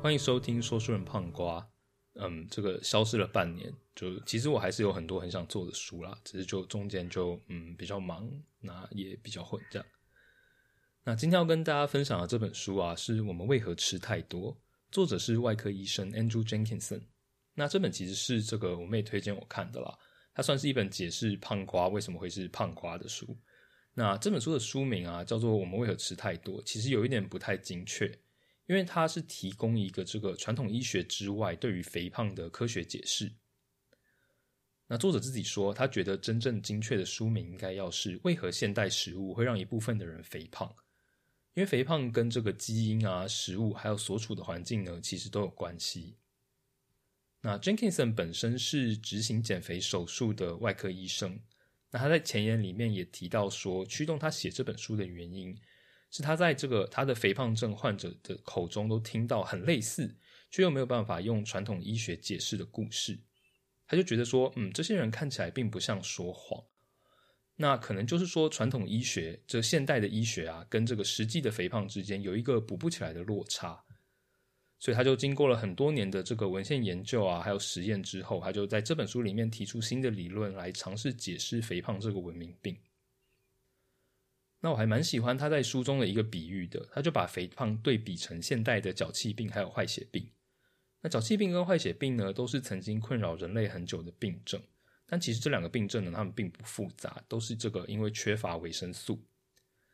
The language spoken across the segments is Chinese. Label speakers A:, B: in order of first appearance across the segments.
A: 欢迎收听说书人胖瓜。嗯，这个消失了半年，就其实我还是有很多很想做的书啦，只是就中间就嗯比较忙，那也比较混这样。那今天要跟大家分享的这本书啊，是我们为何吃太多，作者是外科医生 Andrew Jenkinson。那这本其实是这个我妹推荐我看的啦，它算是一本解释胖瓜为什么会是胖瓜的书。那这本书的书名啊，叫做《我们为何吃太多》，其实有一点不太精确，因为它是提供一个这个传统医学之外对于肥胖的科学解释。那作者自己说，他觉得真正精确的书名应该要是“为何现代食物会让一部分的人肥胖”，因为肥胖跟这个基因啊、食物还有所处的环境呢，其实都有关系。那 Jenkinson 本身是执行减肥手术的外科医生。那他在前言里面也提到说，驱动他写这本书的原因是他在这个他的肥胖症患者的口中都听到很类似，却又没有办法用传统医学解释的故事。他就觉得说，嗯，这些人看起来并不像说谎。那可能就是说，传统医学这现代的医学啊，跟这个实际的肥胖之间有一个补不起来的落差。所以他就经过了很多年的这个文献研究啊，还有实验之后，他就在这本书里面提出新的理论来尝试解释肥胖这个文明病。那我还蛮喜欢他在书中的一个比喻的，他就把肥胖对比成现代的脚气病还有坏血病。那脚气病跟坏血病呢，都是曾经困扰人类很久的病症，但其实这两个病症呢，它们并不复杂，都是这个因为缺乏维生素。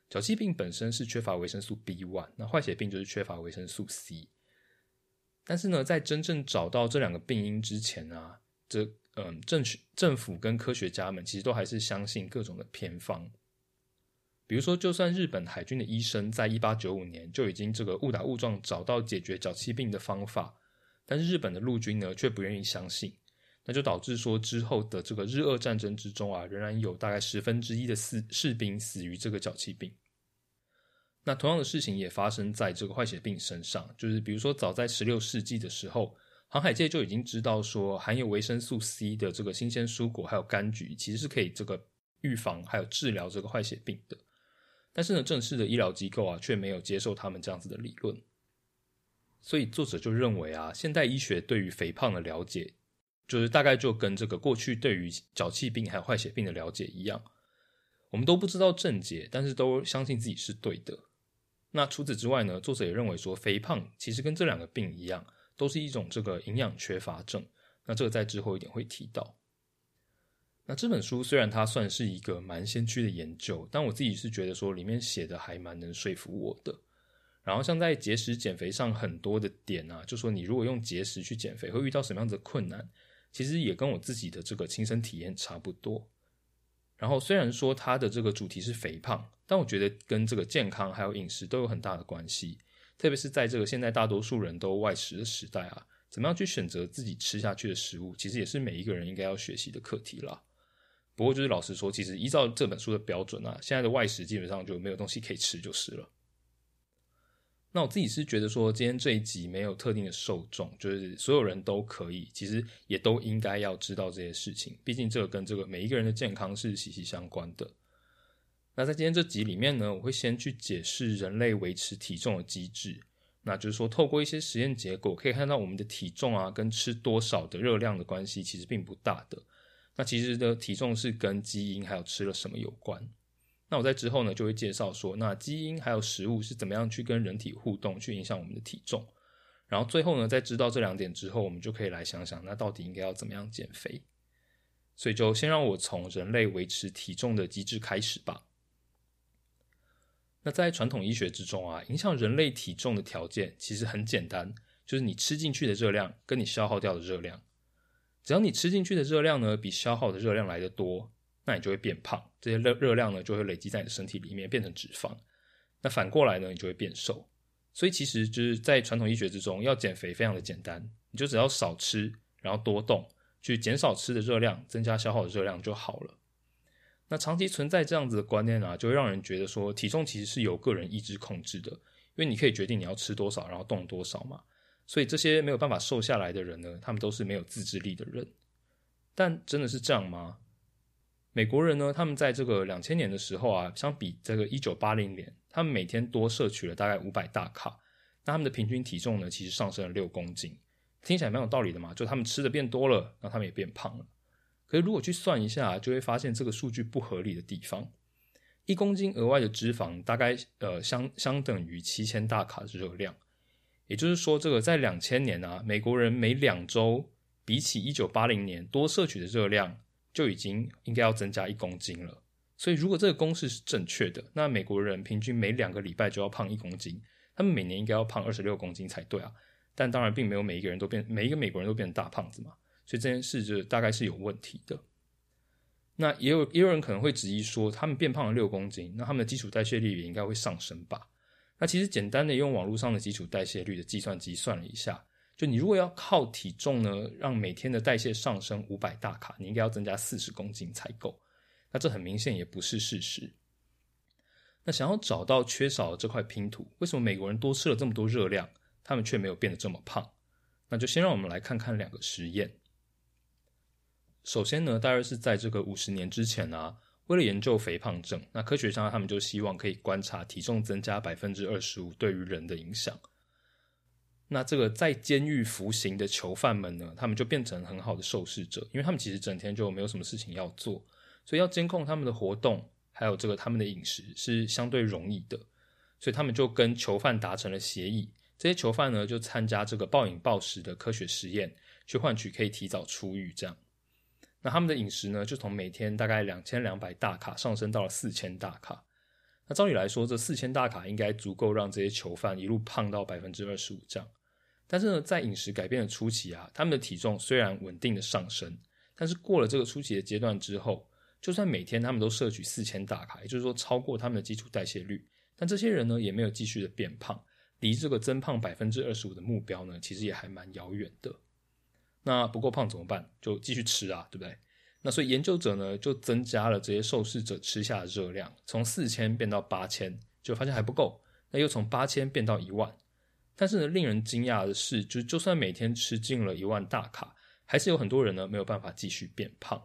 A: 脚气病本身是缺乏维生素 B one，那坏血病就是缺乏维生素 C。但是呢，在真正找到这两个病因之前啊，这嗯政政府跟科学家们其实都还是相信各种的偏方。比如说，就算日本海军的医生在一八九五年就已经这个误打误撞找到解决脚气病的方法，但是日本的陆军呢却不愿意相信，那就导致说之后的这个日俄战争之中啊，仍然有大概十分之一的士士兵死于这个脚气病。那同样的事情也发生在这个坏血病身上，就是比如说，早在十六世纪的时候，航海界就已经知道说，含有维生素 C 的这个新鲜蔬果还有柑橘，其实是可以这个预防还有治疗这个坏血病的。但是呢，正式的医疗机构啊，却没有接受他们这样子的理论。所以作者就认为啊，现代医学对于肥胖的了解，就是大概就跟这个过去对于脚气病还有坏血病的了解一样，我们都不知道症结，但是都相信自己是对的。那除此之外呢？作者也认为说，肥胖其实跟这两个病一样，都是一种这个营养缺乏症。那这个在之后一点会提到。那这本书虽然它算是一个蛮先驱的研究，但我自己是觉得说，里面写的还蛮能说服我的。然后像在节食减肥上很多的点啊，就说你如果用节食去减肥，会遇到什么样子的困难，其实也跟我自己的这个亲身体验差不多。然后虽然说它的这个主题是肥胖，但我觉得跟这个健康还有饮食都有很大的关系。特别是在这个现在大多数人都外食的时代啊，怎么样去选择自己吃下去的食物，其实也是每一个人应该要学习的课题啦。不过就是老实说，其实依照这本书的标准啊，现在的外食基本上就没有东西可以吃就是了。那我自己是觉得说，今天这一集没有特定的受众，就是所有人都可以，其实也都应该要知道这些事情。毕竟这个跟这个每一个人的健康是息息相关的。那在今天这集里面呢，我会先去解释人类维持体重的机制。那就是说，透过一些实验结果，可以看到我们的体重啊，跟吃多少的热量的关系其实并不大的。那其实的体重是跟基因还有吃了什么有关。那我在之后呢，就会介绍说，那基因还有食物是怎么样去跟人体互动，去影响我们的体重。然后最后呢，在知道这两点之后，我们就可以来想想，那到底应该要怎么样减肥。所以就先让我从人类维持体重的机制开始吧。那在传统医学之中啊，影响人类体重的条件其实很简单，就是你吃进去的热量跟你消耗掉的热量。只要你吃进去的热量呢，比消耗的热量来得多。那你就会变胖，这些热热量呢就会累积在你的身体里面变成脂肪。那反过来呢，你就会变瘦。所以其实就是在传统医学之中，要减肥非常的简单，你就只要少吃，然后多动，去减少吃的热量，增加消耗的热量就好了。那长期存在这样子的观念啊，就会让人觉得说体重其实是由个人意志控制的，因为你可以决定你要吃多少，然后动多少嘛。所以这些没有办法瘦下来的人呢，他们都是没有自制力的人。但真的是这样吗？美国人呢，他们在这个两千年的时候啊，相比这个一九八零年，他们每天多摄取了大概五百大卡，那他们的平均体重呢，其实上升了六公斤，听起来蛮有道理的嘛，就他们吃的变多了，那他们也变胖了。可是如果去算一下，就会发现这个数据不合理的地方，一公斤额外的脂肪大概呃相相等于七千大卡的热量，也就是说，这个在两千年啊，美国人每两周比起一九八零年多摄取的热量就已经应该要增加一公斤了。所以如果这个公式是正确的，那美国人平均每两个礼拜就要胖一公斤。他们每年应该要胖二十六公斤才对啊，但当然并没有每一个人都变，每一个美国人都变成大胖子嘛，所以这件事就大概是有问题的。那也有也有人可能会质疑说，他们变胖了六公斤，那他们的基础代谢率也应该会上升吧？那其实简单的用网络上的基础代谢率的计算机算了一下，就你如果要靠体重呢，让每天的代谢上升五百大卡，你应该要增加四十公斤才够。那这很明显也不是事实。那想要找到缺少的这块拼图，为什么美国人多吃了这么多热量，他们却没有变得这么胖？那就先让我们来看看两个实验。首先呢，大约是在这个五十年之前啊，为了研究肥胖症，那科学家他们就希望可以观察体重增加百分之二十五对于人的影响。那这个在监狱服刑的囚犯们呢，他们就变成很好的受试者，因为他们其实整天就没有什么事情要做，所以要监控他们的活动。还有这个他们的饮食是相对容易的，所以他们就跟囚犯达成了协议。这些囚犯呢就参加这个暴饮暴食的科学实验，去换取可以提早出狱。这样，那他们的饮食呢就从每天大概两千两百大卡上升到了四千大卡。那照理来说，这四千大卡应该足够让这些囚犯一路胖到百分之二十五这样。但是呢，在饮食改变的初期啊，他们的体重虽然稳定的上升，但是过了这个初期的阶段之后。就算每天他们都摄取四千大卡，也就是说超过他们的基础代谢率，但这些人呢也没有继续的变胖，离这个增胖百分之二十五的目标呢，其实也还蛮遥远的。那不够胖怎么办？就继续吃啊，对不对？那所以研究者呢就增加了这些受试者吃下的热量，从四千变到八千，就发现还不够，那又从八千变到一万。但是呢，令人惊讶的是，就就算每天吃进了一万大卡，还是有很多人呢没有办法继续变胖。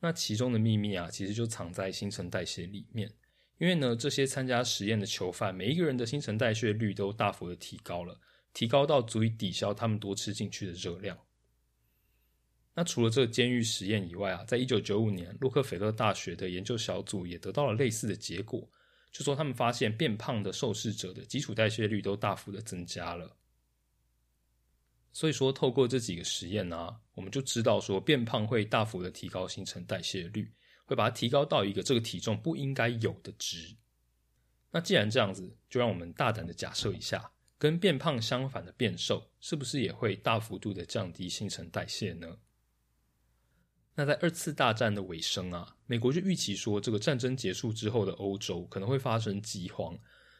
A: 那其中的秘密啊，其实就藏在新陈代谢里面。因为呢，这些参加实验的囚犯，每一个人的新陈代谢率都大幅的提高了，提高到足以抵消他们多吃进去的热量。那除了这个监狱实验以外啊，在一九九五年，洛克菲勒大学的研究小组也得到了类似的结果，就说他们发现变胖的受试者的基础代谢率都大幅的增加了。所以说，透过这几个实验呢，我们就知道说，变胖会大幅的提高新陈代谢率，会把它提高到一个这个体重不应该有的值。那既然这样子，就让我们大胆的假设一下，跟变胖相反的变瘦，是不是也会大幅度的降低新陈代谢呢？那在二次大战的尾声啊，美国就预期说，这个战争结束之后的欧洲可能会发生饥荒，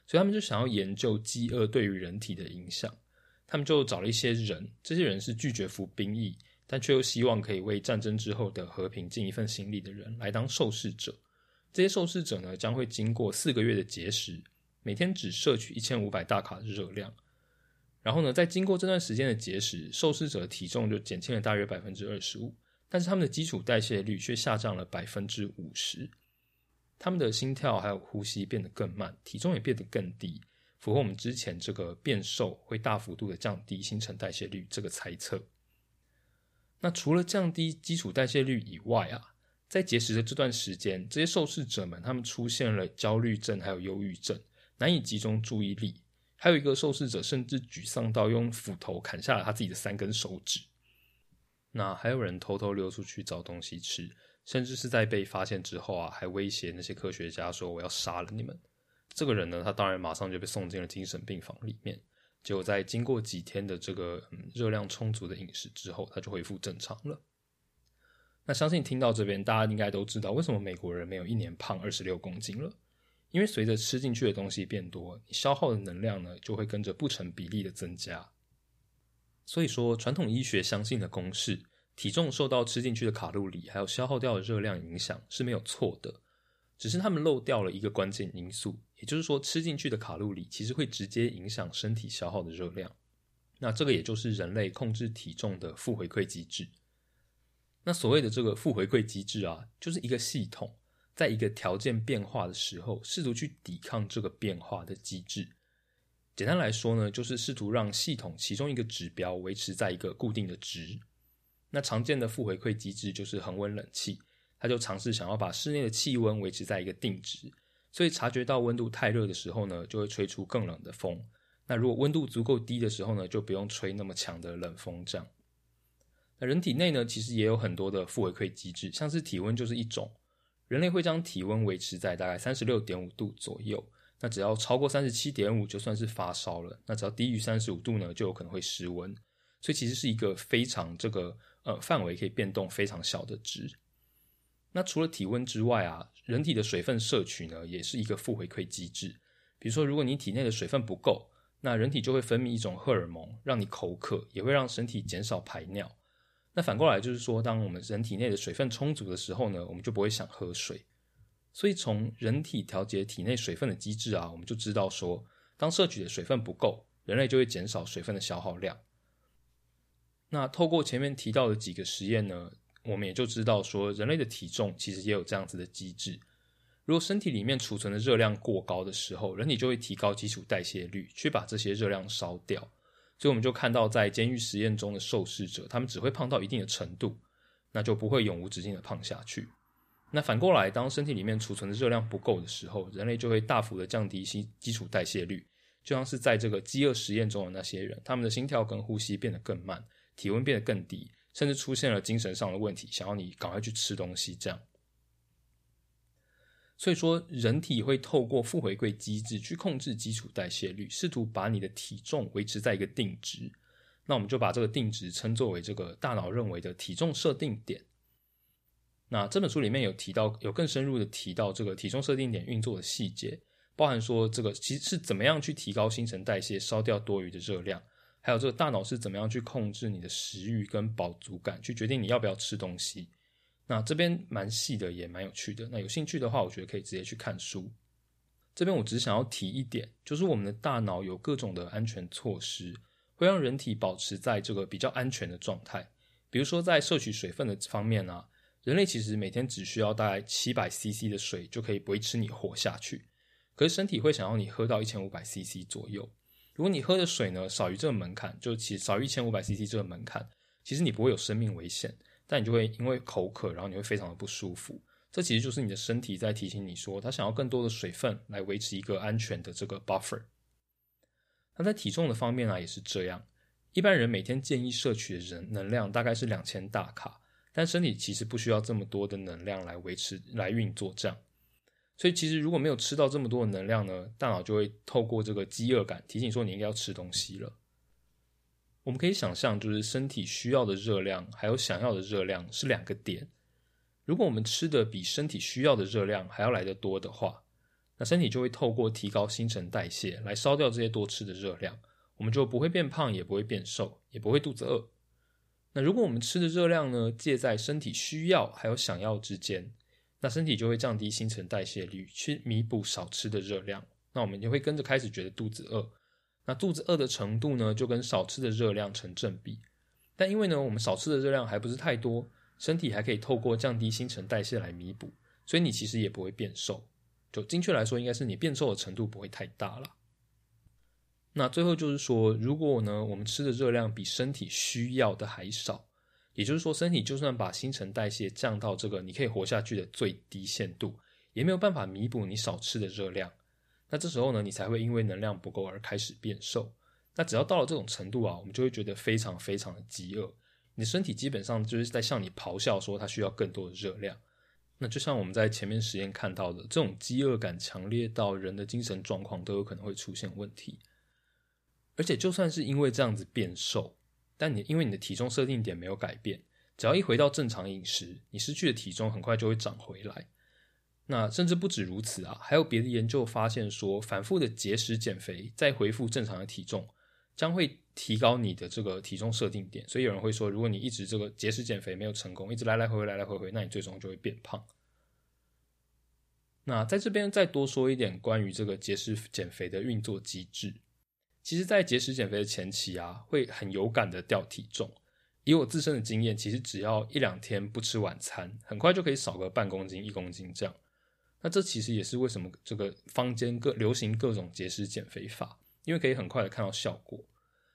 A: 所以他们就想要研究饥饿对于人体的影响。他们就找了一些人，这些人是拒绝服兵役，但却又希望可以为战争之后的和平尽一份心力的人来当受试者。这些受试者呢，将会经过四个月的节食，每天只摄取一千五百大卡的热量。然后呢，在经过这段时间的节食，受试者的体重就减轻了大约百分之二十五，但是他们的基础代谢率却下降了百分之五十，他们的心跳还有呼吸变得更慢，体重也变得更低。符合我们之前这个变瘦会大幅度的降低新陈代谢率这个猜测。那除了降低基础代谢率以外啊，在节食的这段时间，这些受试者们他们出现了焦虑症，还有忧郁症，难以集中注意力。还有一个受试者甚至沮丧到用斧头砍下了他自己的三根手指。那还有人偷偷溜出去找东西吃，甚至是在被发现之后啊，还威胁那些科学家说：“我要杀了你们。”这个人呢，他当然马上就被送进了精神病房里面。结果在经过几天的这个热量充足的饮食之后，他就恢复正常了。那相信听到这边，大家应该都知道为什么美国人没有一年胖二十六公斤了。因为随着吃进去的东西变多，你消耗的能量呢就会跟着不成比例的增加。所以说，传统医学相信的公式，体重受到吃进去的卡路里还有消耗掉的热量影响是没有错的。只是他们漏掉了一个关键因素，也就是说，吃进去的卡路里其实会直接影响身体消耗的热量。那这个也就是人类控制体重的负回馈机制。那所谓的这个负回馈机制啊，就是一个系统在一个条件变化的时候，试图去抵抗这个变化的机制。简单来说呢，就是试图让系统其中一个指标维持在一个固定的值。那常见的负回馈机制就是恒温冷气，它就尝试想要把室内的气温维持在一个定值，所以察觉到温度太热的时候呢，就会吹出更冷的风。那如果温度足够低的时候呢，就不用吹那么强的冷风。这样，那人体内呢，其实也有很多的负回馈机制，像是体温就是一种。人类会将体温维持在大概三十六点五度左右，那只要超过三十七点五，就算是发烧了。那只要低于三十五度呢，就有可能会失温。所以其实是一个非常这个呃范围可以变动非常小的值。那除了体温之外啊，人体的水分摄取呢，也是一个负回馈机制。比如说，如果你体内的水分不够，那人体就会分泌一种荷尔蒙，让你口渴，也会让身体减少排尿。那反过来就是说，当我们人体内的水分充足的时候呢，我们就不会想喝水。所以从人体调节体内水分的机制啊，我们就知道说，当摄取的水分不够，人类就会减少水分的消耗量。那透过前面提到的几个实验呢，我们也就知道说，人类的体重其实也有这样子的机制。如果身体里面储存的热量过高的时候，人体就会提高基础代谢率，去把这些热量烧掉。所以我们就看到，在监狱实验中的受试者，他们只会胖到一定的程度，那就不会永无止境的胖下去。那反过来，当身体里面储存的热量不够的时候，人类就会大幅的降低基基础代谢率，就像是在这个饥饿实验中的那些人，他们的心跳跟呼吸变得更慢，体温变得更低，甚至出现了精神上的问题，想要你赶快去吃东西这样。所以说，人体会透过负回馈机制去控制基础代谢率，试图把你的体重维持在一个定值。那我们就把这个定值称作为这个大脑认为的体重设定点。那这本书里面有提到，有更深入的提到这个体重设定点运作的细节，包含说这个其实是怎么样去提高新陈代谢，烧掉多余的热量，还有这个大脑是怎么样去控制你的食欲跟饱足感，去决定你要不要吃东西。那这边蛮细的，也蛮有趣的。那有兴趣的话，我觉得可以直接去看书。这边我只想要提一点，就是我们的大脑有各种的安全措施，会让人体保持在这个比较安全的状态。比如说在摄取水分的方面啊，人类其实每天只需要大概七百 CC 的水就可以维持你活下去。可是身体会想要你喝到一千五百 CC 左右。如果你喝的水呢少于这个门槛，就其少于一千五百 CC 这个门槛，其实你不会有生命危险。但你就会因为口渴，然后你会非常的不舒服。这其实就是你的身体在提醒你说，它想要更多的水分来维持一个安全的这个 buffer。那在体重的方面呢，也是这样。一般人每天建议摄取的人能量大概是两千大卡，但身体其实不需要这么多的能量来维持来运作这样。所以其实如果没有吃到这么多的能量呢，大脑就会透过这个饥饿感提醒说，你应该要吃东西了。我们可以想象，就是身体需要的热量还有想要的热量是两个点。如果我们吃的比身体需要的热量还要来得多的话，那身体就会透过提高新陈代谢来烧掉这些多吃的热量，我们就不会变胖，也不会变瘦，也不会肚子饿。那如果我们吃的热量呢，介在身体需要还有想要之间，那身体就会降低新陈代谢率，去弥补少吃的热量。那我们就会跟着开始觉得肚子饿。那肚子饿的程度呢，就跟少吃的热量成正比。但因为呢，我们少吃的热量还不是太多，身体还可以透过降低新陈代谢来弥补，所以你其实也不会变瘦。就精确来说，应该是你变瘦的程度不会太大了。那最后就是说，如果呢，我们吃的热量比身体需要的还少，也就是说，身体就算把新陈代谢降到这个你可以活下去的最低限度，也没有办法弥补你少吃的热量。那这时候呢，你才会因为能量不够而开始变瘦。那只要到了这种程度啊，我们就会觉得非常非常的饥饿，你的身体基本上就是在向你咆哮说它需要更多的热量。那就像我们在前面实验看到的，这种饥饿感强烈到人的精神状况都有可能会出现问题。而且就算是因为这样子变瘦，但你因为你的体重设定点没有改变，只要一回到正常饮食，你失去的体重很快就会长回来。那甚至不止如此啊，还有别的研究发现说，反复的节食减肥再恢复正常的体重，将会提高你的这个体重设定点。所以有人会说，如果你一直这个节食减肥没有成功，一直来来回回来来回回，那你最终就会变胖。那在这边再多说一点关于这个节食减肥的运作机制。其实，在节食减肥的前期啊，会很有感的掉体重。以我自身的经验，其实只要一两天不吃晚餐，很快就可以少个半公斤、一公斤这样。那这其实也是为什么这个坊间各流行各种节食减肥法，因为可以很快的看到效果。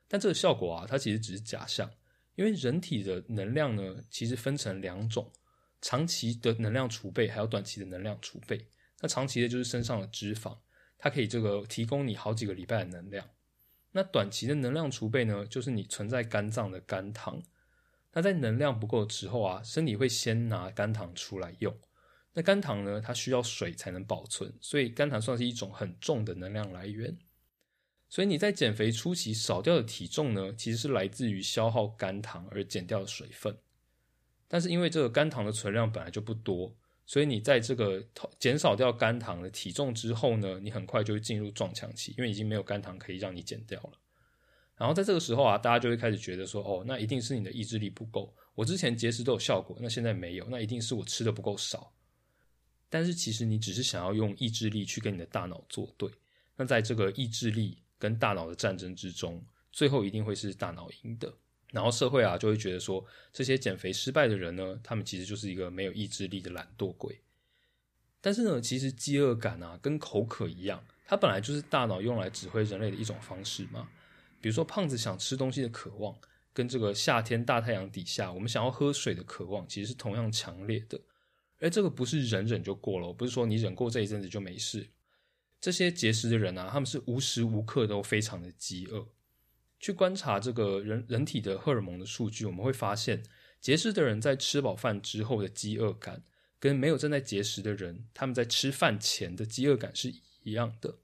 A: 但这个效果啊，它其实只是假象，因为人体的能量呢，其实分成两种：长期的能量储备，还有短期的能量储备。那长期的就是身上的脂肪，它可以这个提供你好几个礼拜的能量。那短期的能量储备呢，就是你存在肝脏的肝糖。那在能量不够的时候啊，身体会先拿肝糖出来用。那肝糖呢，它需要水才能保存，所以肝糖算是一种很重的能量来源。所以你在减肥初期少掉的体重呢，其实是来自于消耗肝糖而减掉的水分。但是因为这个肝糖的存量本来就不多，所以你在这个减少掉肝糖的体重之后呢，你很快就会进入撞墙期，因为已经没有肝糖可以让你减掉了。然后在这个时候啊，大家就会开始觉得说，哦，那一定是你的意志力不够。我之前节食都有效果，那现在没有，那一定是我吃的不够少。但是其实你只是想要用意志力去跟你的大脑作对。那在这个意志力跟大脑的战争之中，最后一定会是大脑赢的。然后社会啊就会觉得说，这些减肥失败的人呢，他们其实就是一个没有意志力的懒惰鬼。但是呢，其实饥饿感啊跟口渴一样，它本来就是大脑用来指挥人类的一种方式嘛。比如说，胖子想吃东西的渴望，跟这个夏天大太阳底下我们想要喝水的渴望，其实是同样强烈的。而这个不是忍忍就过了，不是说你忍过这一阵子就没事。这些节食的人啊，他们是无时无刻都非常的饥饿。去观察这个人人体的荷尔蒙的数据，我们会发现，节食的人在吃饱饭之后的饥饿感，跟没有正在节食的人他们在吃饭前的饥饿感是一样的。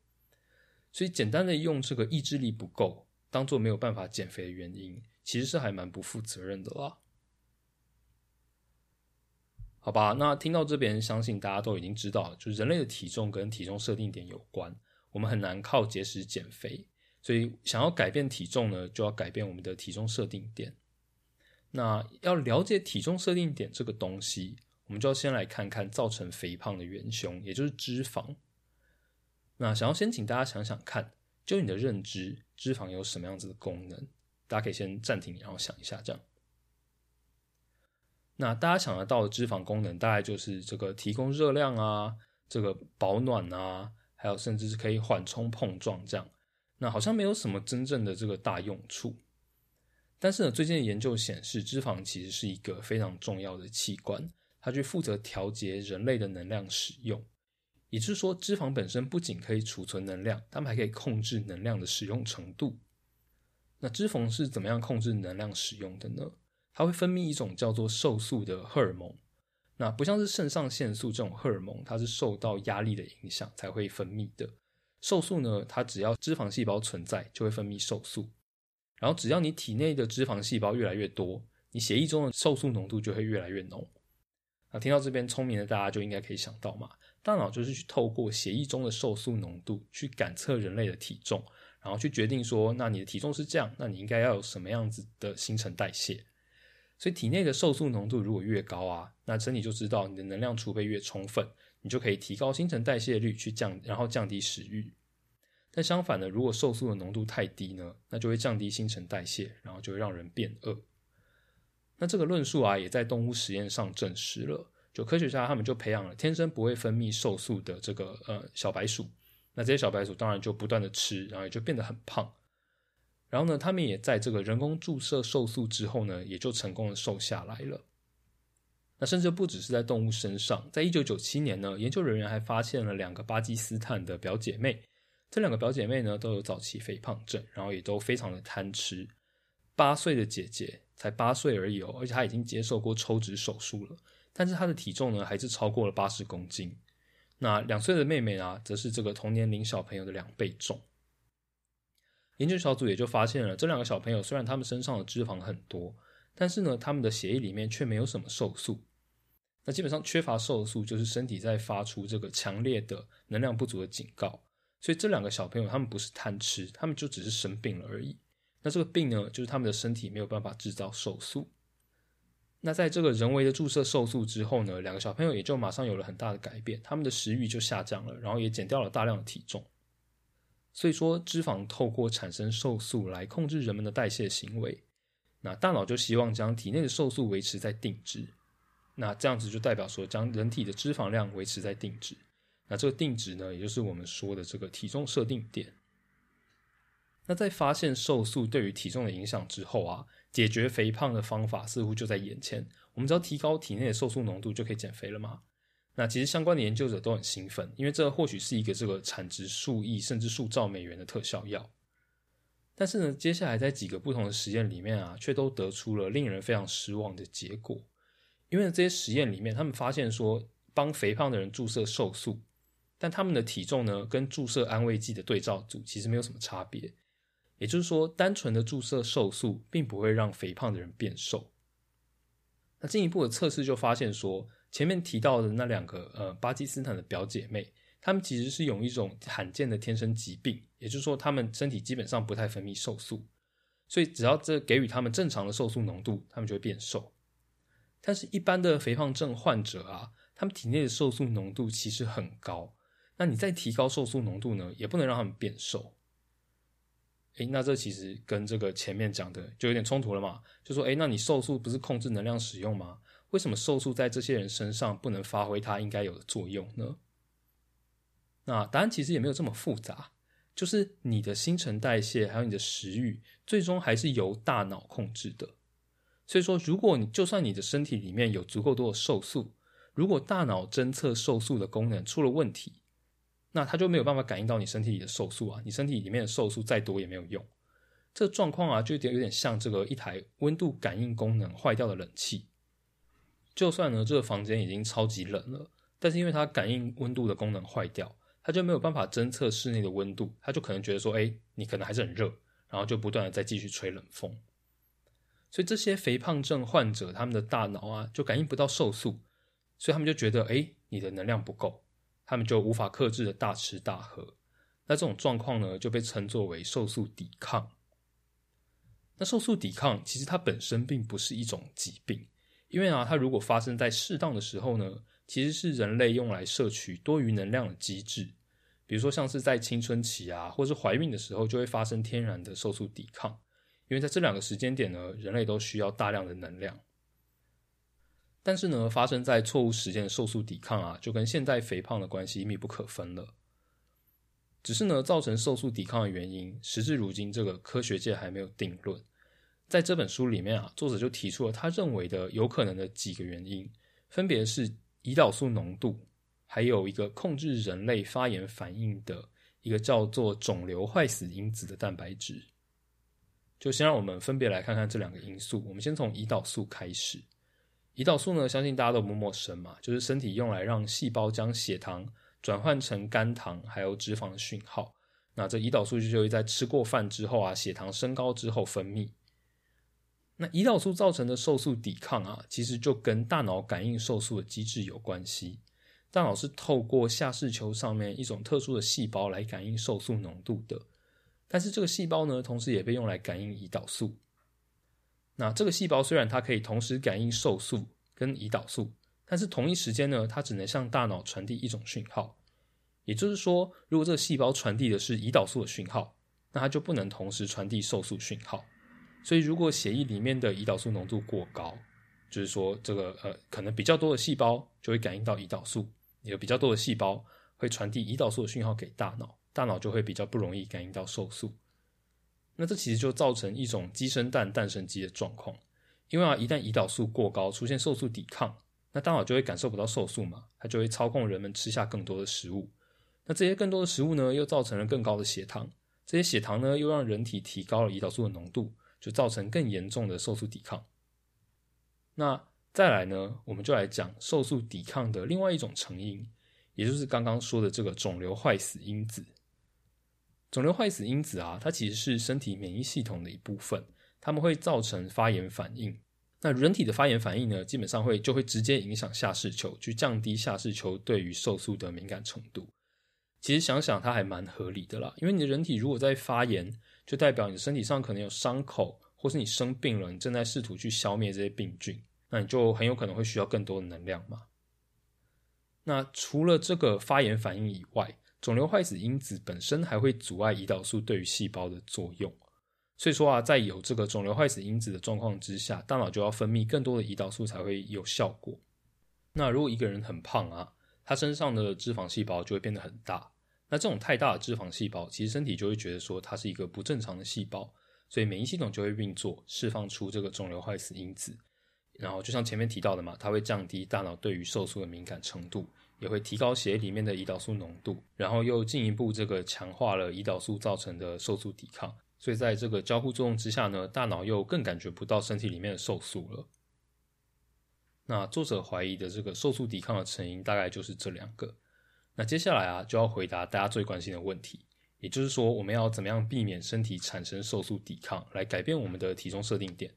A: 所以，简单的用这个意志力不够。当做没有办法减肥的原因，其实是还蛮不负责任的啦。好吧，那听到这边，相信大家都已经知道，就是人类的体重跟体重设定点有关，我们很难靠节食减肥，所以想要改变体重呢，就要改变我们的体重设定点。那要了解体重设定点这个东西，我们就要先来看看造成肥胖的元凶，也就是脂肪。那想要先请大家想想看。就你的认知，脂肪有什么样子的功能？大家可以先暂停，然后想一下，这样。那大家想得到的脂肪功能，大概就是这个提供热量啊，这个保暖啊，还有甚至是可以缓冲碰撞这样。那好像没有什么真正的这个大用处。但是呢，最近的研究显示，脂肪其实是一个非常重要的器官，它去负责调节人类的能量使用。也就是说，脂肪本身不仅可以储存能量，它们还可以控制能量的使用程度。那脂肪是怎么样控制能量使用的呢？它会分泌一种叫做瘦素的荷尔蒙。那不像是肾上腺素这种荷尔蒙，它是受到压力的影响才会分泌的。瘦素呢，它只要脂肪细胞存在，就会分泌瘦素。然后只要你体内的脂肪细胞越来越多，你血液中的瘦素浓度就会越来越浓。那听到这边，聪明的大家就应该可以想到嘛。大脑就是去透过血液中的瘦素浓度去感测人类的体重，然后去决定说，那你的体重是这样，那你应该要有什么样子的新陈代谢。所以体内的瘦素浓度如果越高啊，那身体就知道你的能量储备越充分，你就可以提高新陈代谢率去降，然后降低食欲。但相反的，如果瘦素的浓度太低呢，那就会降低新陈代谢，然后就会让人变饿。那这个论述啊，也在动物实验上证实了。就科学家他们就培养了天生不会分泌瘦素的这个呃小白鼠，那这些小白鼠当然就不断的吃，然后也就变得很胖。然后呢，他们也在这个人工注射瘦素之后呢，也就成功的瘦下来了。那甚至不只是在动物身上，在一九九七年呢，研究人员还发现了两个巴基斯坦的表姐妹，这两个表姐妹呢都有早期肥胖症，然后也都非常的贪吃。八岁的姐姐才八岁而已哦，而且她已经接受过抽脂手术了。但是她的体重呢，还是超过了八十公斤。那两岁的妹妹啊，则是这个同年龄小朋友的两倍重。研究小组也就发现了，这两个小朋友虽然他们身上的脂肪很多，但是呢，他们的血液里面却没有什么瘦素。那基本上缺乏瘦素，就是身体在发出这个强烈的能量不足的警告。所以这两个小朋友他们不是贪吃，他们就只是生病了而已。那这个病呢，就是他们的身体没有办法制造瘦素。那在这个人为的注射瘦素之后呢，两个小朋友也就马上有了很大的改变，他们的食欲就下降了，然后也减掉了大量的体重。所以说，脂肪透过产生瘦素来控制人们的代谢行为，那大脑就希望将体内的瘦素维持在定值。那这样子就代表说，将人体的脂肪量维持在定值。那这个定值呢，也就是我们说的这个体重设定点。那在发现瘦素对于体重的影响之后啊，解决肥胖的方法似乎就在眼前。我们只要提高体内的瘦素浓度就可以减肥了吗？那其实相关的研究者都很兴奋，因为这或许是一个这个产值数亿甚至数兆美元的特效药。但是呢，接下来在几个不同的实验里面啊，却都得出了令人非常失望的结果。因为这些实验里面，他们发现说，帮肥胖的人注射瘦素，但他们的体重呢，跟注射安慰剂的对照组其实没有什么差别。也就是说，单纯的注射瘦素并不会让肥胖的人变瘦。那进一步的测试就发现说，前面提到的那两个呃巴基斯坦的表姐妹，她们其实是有一种罕见的天生疾病，也就是说，她们身体基本上不太分泌瘦素，所以只要这给予她们正常的瘦素浓度，她们就会变瘦。但是，一般的肥胖症患者啊，他们体内的瘦素浓度其实很高，那你再提高瘦素浓度呢，也不能让他们变瘦。诶，那这其实跟这个前面讲的就有点冲突了嘛？就说，诶，那你瘦素不是控制能量使用吗？为什么瘦素在这些人身上不能发挥它应该有的作用呢？那答案其实也没有这么复杂，就是你的新陈代谢还有你的食欲，最终还是由大脑控制的。所以说，如果你就算你的身体里面有足够多的瘦素，如果大脑侦测瘦素的功能出了问题，那它就没有办法感应到你身体里的瘦素啊，你身体里面的瘦素再多也没有用。这状况啊，就有点有点像这个一台温度感应功能坏掉的冷气。就算呢这个房间已经超级冷了，但是因为它感应温度的功能坏掉，它就没有办法侦测室内的温度，它就可能觉得说，哎，你可能还是很热，然后就不断的再继续吹冷风。所以这些肥胖症患者，他们的大脑啊就感应不到瘦素，所以他们就觉得，哎，你的能量不够。他们就无法克制的大吃大喝，那这种状况呢，就被称作为瘦素抵抗。那瘦素抵抗其实它本身并不是一种疾病，因为啊，它如果发生在适当的时候呢，其实是人类用来摄取多余能量的机制。比如说像是在青春期啊，或是怀孕的时候，就会发生天然的瘦素抵抗，因为在这两个时间点呢，人类都需要大量的能量。但是呢，发生在错误时间的瘦素抵抗啊，就跟现代肥胖的关系密不可分了。只是呢，造成瘦素抵抗的原因，时至如今，这个科学界还没有定论。在这本书里面啊，作者就提出了他认为的有可能的几个原因，分别是胰岛素浓度，还有一个控制人类发炎反应的一个叫做肿瘤坏死因子的蛋白质。就先让我们分别来看看这两个因素。我们先从胰岛素开始。胰岛素呢，相信大家都不陌生嘛，就是身体用来让细胞将血糖转换成肝糖还有脂肪的讯号。那这胰岛素就就会在吃过饭之后啊，血糖升高之后分泌。那胰岛素造成的瘦素抵抗啊，其实就跟大脑感应瘦素的机制有关系。大脑是透过下视丘上面一种特殊的细胞来感应瘦素浓度的，但是这个细胞呢，同时也被用来感应胰岛素。那这个细胞虽然它可以同时感应瘦素跟胰岛素，但是同一时间呢，它只能向大脑传递一种讯号。也就是说，如果这个细胞传递的是胰岛素的讯号，那它就不能同时传递瘦素讯号。所以，如果血液里面的胰岛素浓度过高，就是说这个呃，可能比较多的细胞就会感应到胰岛素，有比较多的细胞会传递胰岛素的讯号给大脑，大脑就会比较不容易感应到瘦素。那这其实就造成一种鸡生蛋，蛋生鸡的状况，因为啊，一旦胰岛素过高，出现瘦素抵抗，那大脑就会感受不到瘦素嘛，它就会操控人们吃下更多的食物。那这些更多的食物呢，又造成了更高的血糖，这些血糖呢，又让人体提高了胰岛素的浓度，就造成更严重的瘦素抵抗。那再来呢，我们就来讲瘦素抵抗的另外一种成因，也就是刚刚说的这个肿瘤坏死因子。肿瘤坏死因子啊，它其实是身体免疫系统的一部分，它们会造成发炎反应。那人体的发炎反应呢，基本上会就会直接影响下视丘，去降低下视丘对于瘦素的敏感程度。其实想想它还蛮合理的啦，因为你的人体如果在发炎，就代表你身体上可能有伤口，或是你生病了，你正在试图去消灭这些病菌，那你就很有可能会需要更多的能量嘛。那除了这个发炎反应以外，肿瘤坏死因子本身还会阻碍胰岛素对于细胞的作用，所以说啊，在有这个肿瘤坏死因子的状况之下，大脑就要分泌更多的胰岛素才会有效果。那如果一个人很胖啊，他身上的脂肪细胞就会变得很大，那这种太大的脂肪细胞，其实身体就会觉得说它是一个不正常的细胞，所以免疫系统就会运作，释放出这个肿瘤坏死因子。然后就像前面提到的嘛，它会降低大脑对于瘦素的敏感程度，也会提高血液里面的胰岛素浓度，然后又进一步这个强化了胰岛素造成的瘦素抵抗。所以在这个交互作用之下呢，大脑又更感觉不到身体里面的瘦素了。那作者怀疑的这个瘦素抵抗的成因大概就是这两个。那接下来啊，就要回答大家最关心的问题，也就是说，我们要怎么样避免身体产生瘦素抵抗，来改变我们的体重设定点？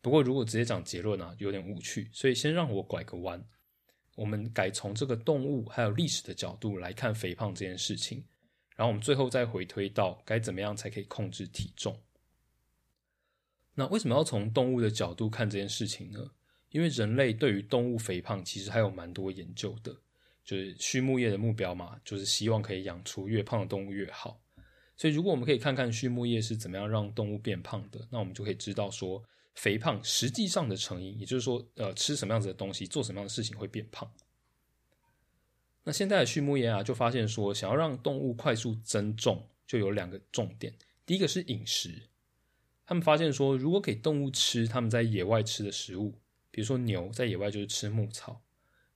A: 不过如果直接讲结论啊，有点无趣，所以先让我拐个弯，我们改从这个动物还有历史的角度来看肥胖这件事情，然后我们最后再回推到该怎么样才可以控制体重。那为什么要从动物的角度看这件事情呢？因为人类对于动物肥胖其实还有蛮多研究的，就是畜牧业的目标嘛，就是希望可以养出越胖的动物越好。所以如果我们可以看看畜牧业是怎么样让动物变胖的，那我们就可以知道说肥胖实际上的成因，也就是说，呃，吃什么样子的东西，做什么样的事情会变胖。那现在的畜牧业啊，就发现说，想要让动物快速增重，就有两个重点。第一个是饮食，他们发现说，如果给动物吃他们在野外吃的食物。比如说牛在野外就是吃牧草，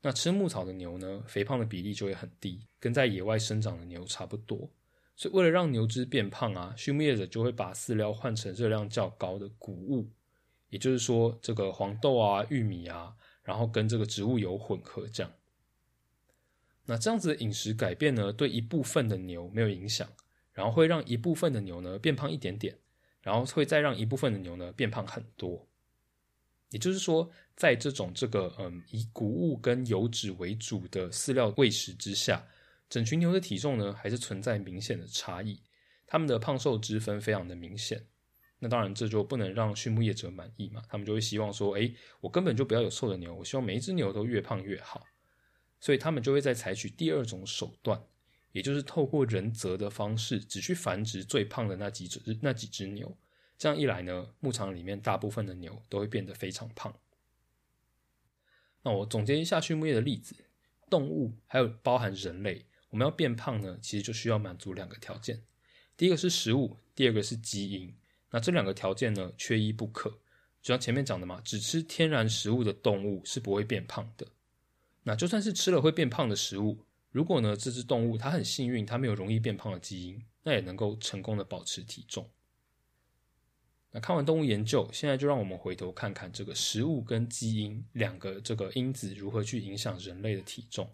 A: 那吃牧草的牛呢，肥胖的比例就会很低，跟在野外生长的牛差不多。所以为了让牛只变胖啊，畜牧业者就会把饲料换成热量较高的谷物，也就是说这个黄豆啊、玉米啊，然后跟这个植物油混合这样。那这样子的饮食改变呢，对一部分的牛没有影响，然后会让一部分的牛呢变胖一点点，然后会再让一部分的牛呢变胖很多。也就是说，在这种这个嗯以谷物跟油脂为主的饲料喂食之下，整群牛的体重呢还是存在明显的差异，它们的胖瘦之分非常的明显。那当然这就不能让畜牧业者满意嘛，他们就会希望说，哎，我根本就不要有瘦的牛，我希望每一只牛都越胖越好。所以他们就会在采取第二种手段，也就是透过人择的方式，只去繁殖最胖的那几只那几只牛。这样一来呢，牧场里面大部分的牛都会变得非常胖。那我总结一下畜牧业的例子，动物还有包含人类，我们要变胖呢，其实就需要满足两个条件：第一个是食物，第二个是基因。那这两个条件呢，缺一不可。就像前面讲的嘛，只吃天然食物的动物是不会变胖的。那就算是吃了会变胖的食物，如果呢这只动物它很幸运，它没有容易变胖的基因，那也能够成功的保持体重。那看完动物研究，现在就让我们回头看看这个食物跟基因两个这个因子如何去影响人类的体重。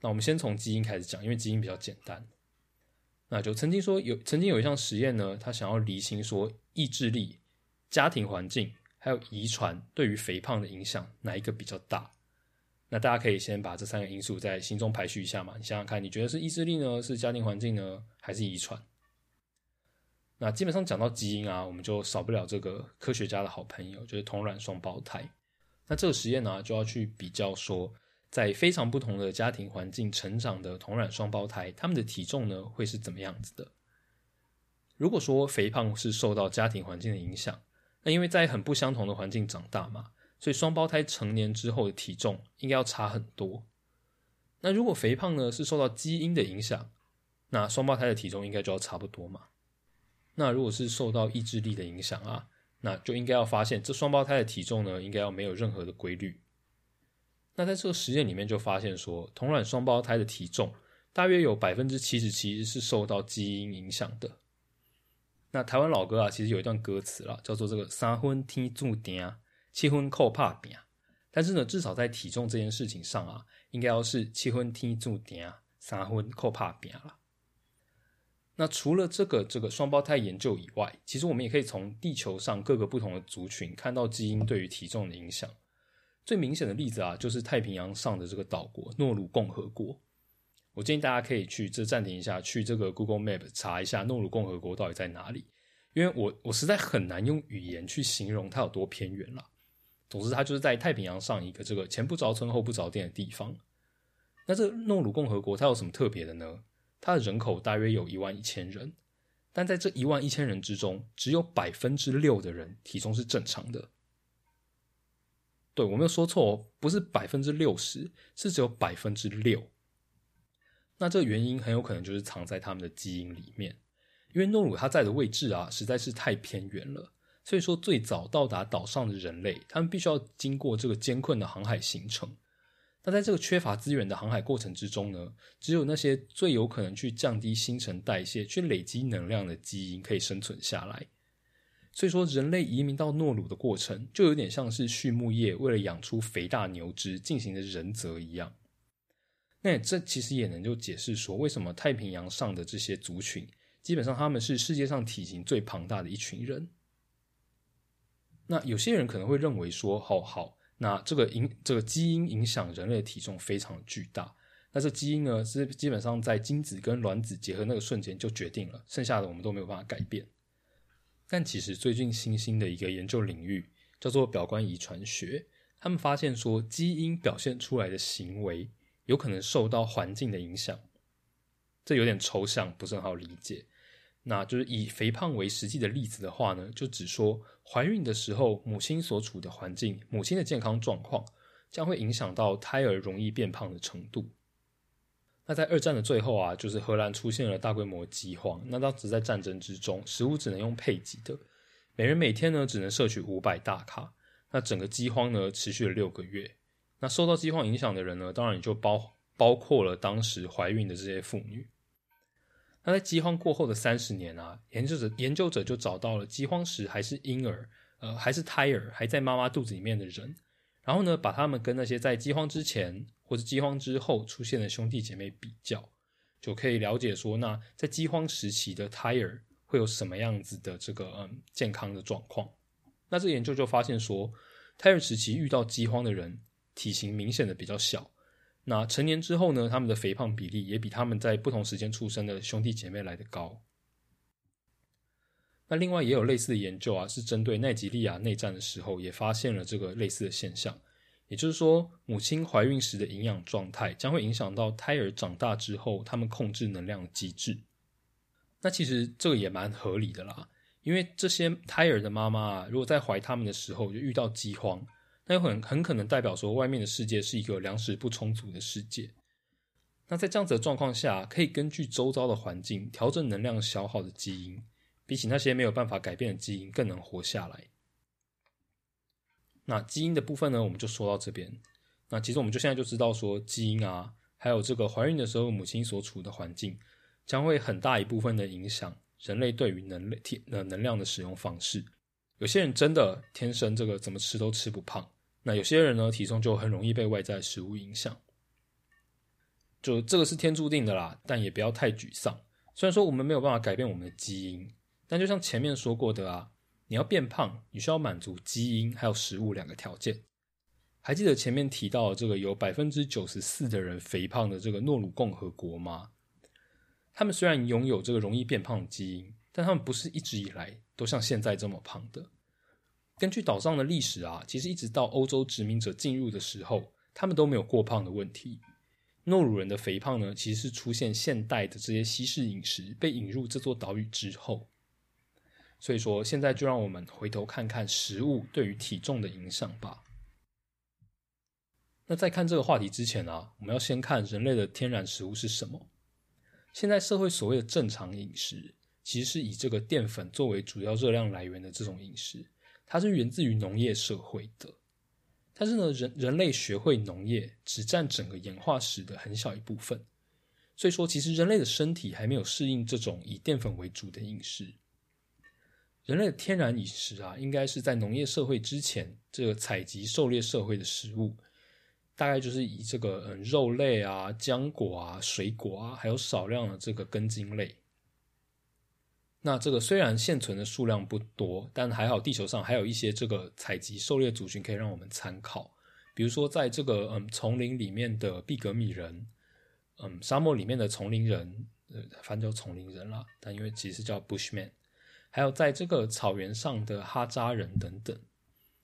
A: 那我们先从基因开始讲，因为基因比较简单。那就曾经说有曾经有一项实验呢，他想要厘清说意志力、家庭环境还有遗传对于肥胖的影响哪一个比较大。那大家可以先把这三个因素在心中排序一下嘛，你想想看，你觉得是意志力呢，是家庭环境呢，还是遗传？那基本上讲到基因啊，我们就少不了这个科学家的好朋友，就是同卵双胞胎。那这个实验呢，就要去比较说，在非常不同的家庭环境成长的同卵双胞胎，他们的体重呢会是怎么样子的？如果说肥胖是受到家庭环境的影响，那因为在很不相同的环境长大嘛，所以双胞胎成年之后的体重应该要差很多。那如果肥胖呢是受到基因的影响，那双胞胎的体重应该就要差不多嘛？那如果是受到意志力的影响啊，那就应该要发现这双胞胎的体重呢，应该要没有任何的规律。那在这个实验里面就发现说，同卵双胞胎的体重大约有百分之七十七是受到基因影响的。那台湾老歌啊，其实有一段歌词啦，叫做这个三婚天注定，七婚靠怕饼。但是呢，至少在体重这件事情上啊，应该要是七婚天注定，三婚靠怕饼了。那除了这个这个双胞胎研究以外，其实我们也可以从地球上各个不同的族群看到基因对于体重的影响。最明显的例子啊，就是太平洋上的这个岛国诺鲁共和国。我建议大家可以去这暂停一下，去这个 Google Map 查一下诺鲁共和国到底在哪里，因为我我实在很难用语言去形容它有多偏远了。总之，它就是在太平洋上一个这个前不着村后不着店的地方。那这诺鲁共和国它有什么特别的呢？它的人口大约有一万一千人，但在这一万一千人之中，只有百分之六的人体重是正常的。对我没有说错哦，不是百分之六十，是只有百分之六。那这个原因很有可能就是藏在他们的基因里面，因为诺鲁它在的位置啊实在是太偏远了，所以说最早到达岛上的人类，他们必须要经过这个艰困的航海行程。那在这个缺乏资源的航海过程之中呢，只有那些最有可能去降低新陈代谢、去累积能量的基因可以生存下来。所以说，人类移民到诺鲁的过程，就有点像是畜牧业为了养出肥大牛只进行的人择一样。那这其实也能就解释说，为什么太平洋上的这些族群，基本上他们是世界上体型最庞大的一群人。那有些人可能会认为说，好好，那这个影这个基因影响人类体重非常巨大。那这基因呢，是基本上在精子跟卵子结合那个瞬间就决定了，剩下的我们都没有办法改变。但其实最近新兴的一个研究领域叫做表观遗传学，他们发现说，基因表现出来的行为有可能受到环境的影响。这有点抽象，不是很好理解。那就是以肥胖为实际的例子的话呢，就只说怀孕的时候，母亲所处的环境、母亲的健康状况，将会影响到胎儿容易变胖的程度。那在二战的最后啊，就是荷兰出现了大规模饥荒。那当时在战争之中，食物只能用配给的，每人每天呢只能摄取五百大卡。那整个饥荒呢持续了六个月。那受到饥荒影响的人呢，当然也就包包括了当时怀孕的这些妇女。那在饥荒过后的三十年啊，研究者研究者就找到了饥荒时还是婴儿，呃，还是胎儿，还在妈妈肚子里面的人。然后呢，把他们跟那些在饥荒之前或者饥荒之后出现的兄弟姐妹比较，就可以了解说，那在饥荒时期的胎儿会有什么样子的这个嗯健康的状况。那这研究就发现说，胎儿时期遇到饥荒的人体型明显的比较小，那成年之后呢，他们的肥胖比例也比他们在不同时间出生的兄弟姐妹来的高。那另外也有类似的研究啊，是针对奈及利亚内战的时候，也发现了这个类似的现象。也就是说，母亲怀孕时的营养状态将会影响到胎儿长大之后他们控制能量的机制。那其实这个也蛮合理的啦，因为这些胎儿的妈妈啊，如果在怀他们的时候就遇到饥荒，那有很很可能代表说外面的世界是一个粮食不充足的世界。那在这样子的状况下，可以根据周遭的环境调整能量消耗的基因。比起那些没有办法改变的基因，更能活下来。那基因的部分呢，我们就说到这边。那其实我们就现在就知道说，基因啊，还有这个怀孕的时候母亲所处的环境，将会很大一部分的影响人类对于能量、呃能量的使用方式。有些人真的天生这个怎么吃都吃不胖，那有些人呢，体重就很容易被外在食物影响。就这个是天注定的啦，但也不要太沮丧。虽然说我们没有办法改变我们的基因。但就像前面说过的啊，你要变胖，你需要满足基因还有食物两个条件。还记得前面提到这个有百分之九十四的人肥胖的这个诺鲁共和国吗？他们虽然拥有这个容易变胖基因，但他们不是一直以来都像现在这么胖的。根据岛上的历史啊，其实一直到欧洲殖民者进入的时候，他们都没有过胖的问题。诺鲁人的肥胖呢，其实是出现现代的这些西式饮食被引入这座岛屿之后。所以说，现在就让我们回头看看食物对于体重的影响吧。那在看这个话题之前啊，我们要先看人类的天然食物是什么。现在社会所谓的正常饮食，其实是以这个淀粉作为主要热量来源的这种饮食，它是源自于农业社会的。但是呢，人人类学会农业只占整个演化史的很小一部分。所以说，其实人类的身体还没有适应这种以淀粉为主的饮食。人类的天然饮食啊，应该是在农业社会之前，这个采集狩猎社会的食物，大概就是以这个嗯肉类啊、浆果啊、水果啊，还有少量的这个根茎类。那这个虽然现存的数量不多，但还好地球上还有一些这个采集狩猎族群可以让我们参考。比如说，在这个嗯丛林里面的毕格米人，嗯沙漠里面的丛林人，呃，反正叫丛林人啦，但因为其实叫 Bushman。还有在这个草原上的哈扎人等等，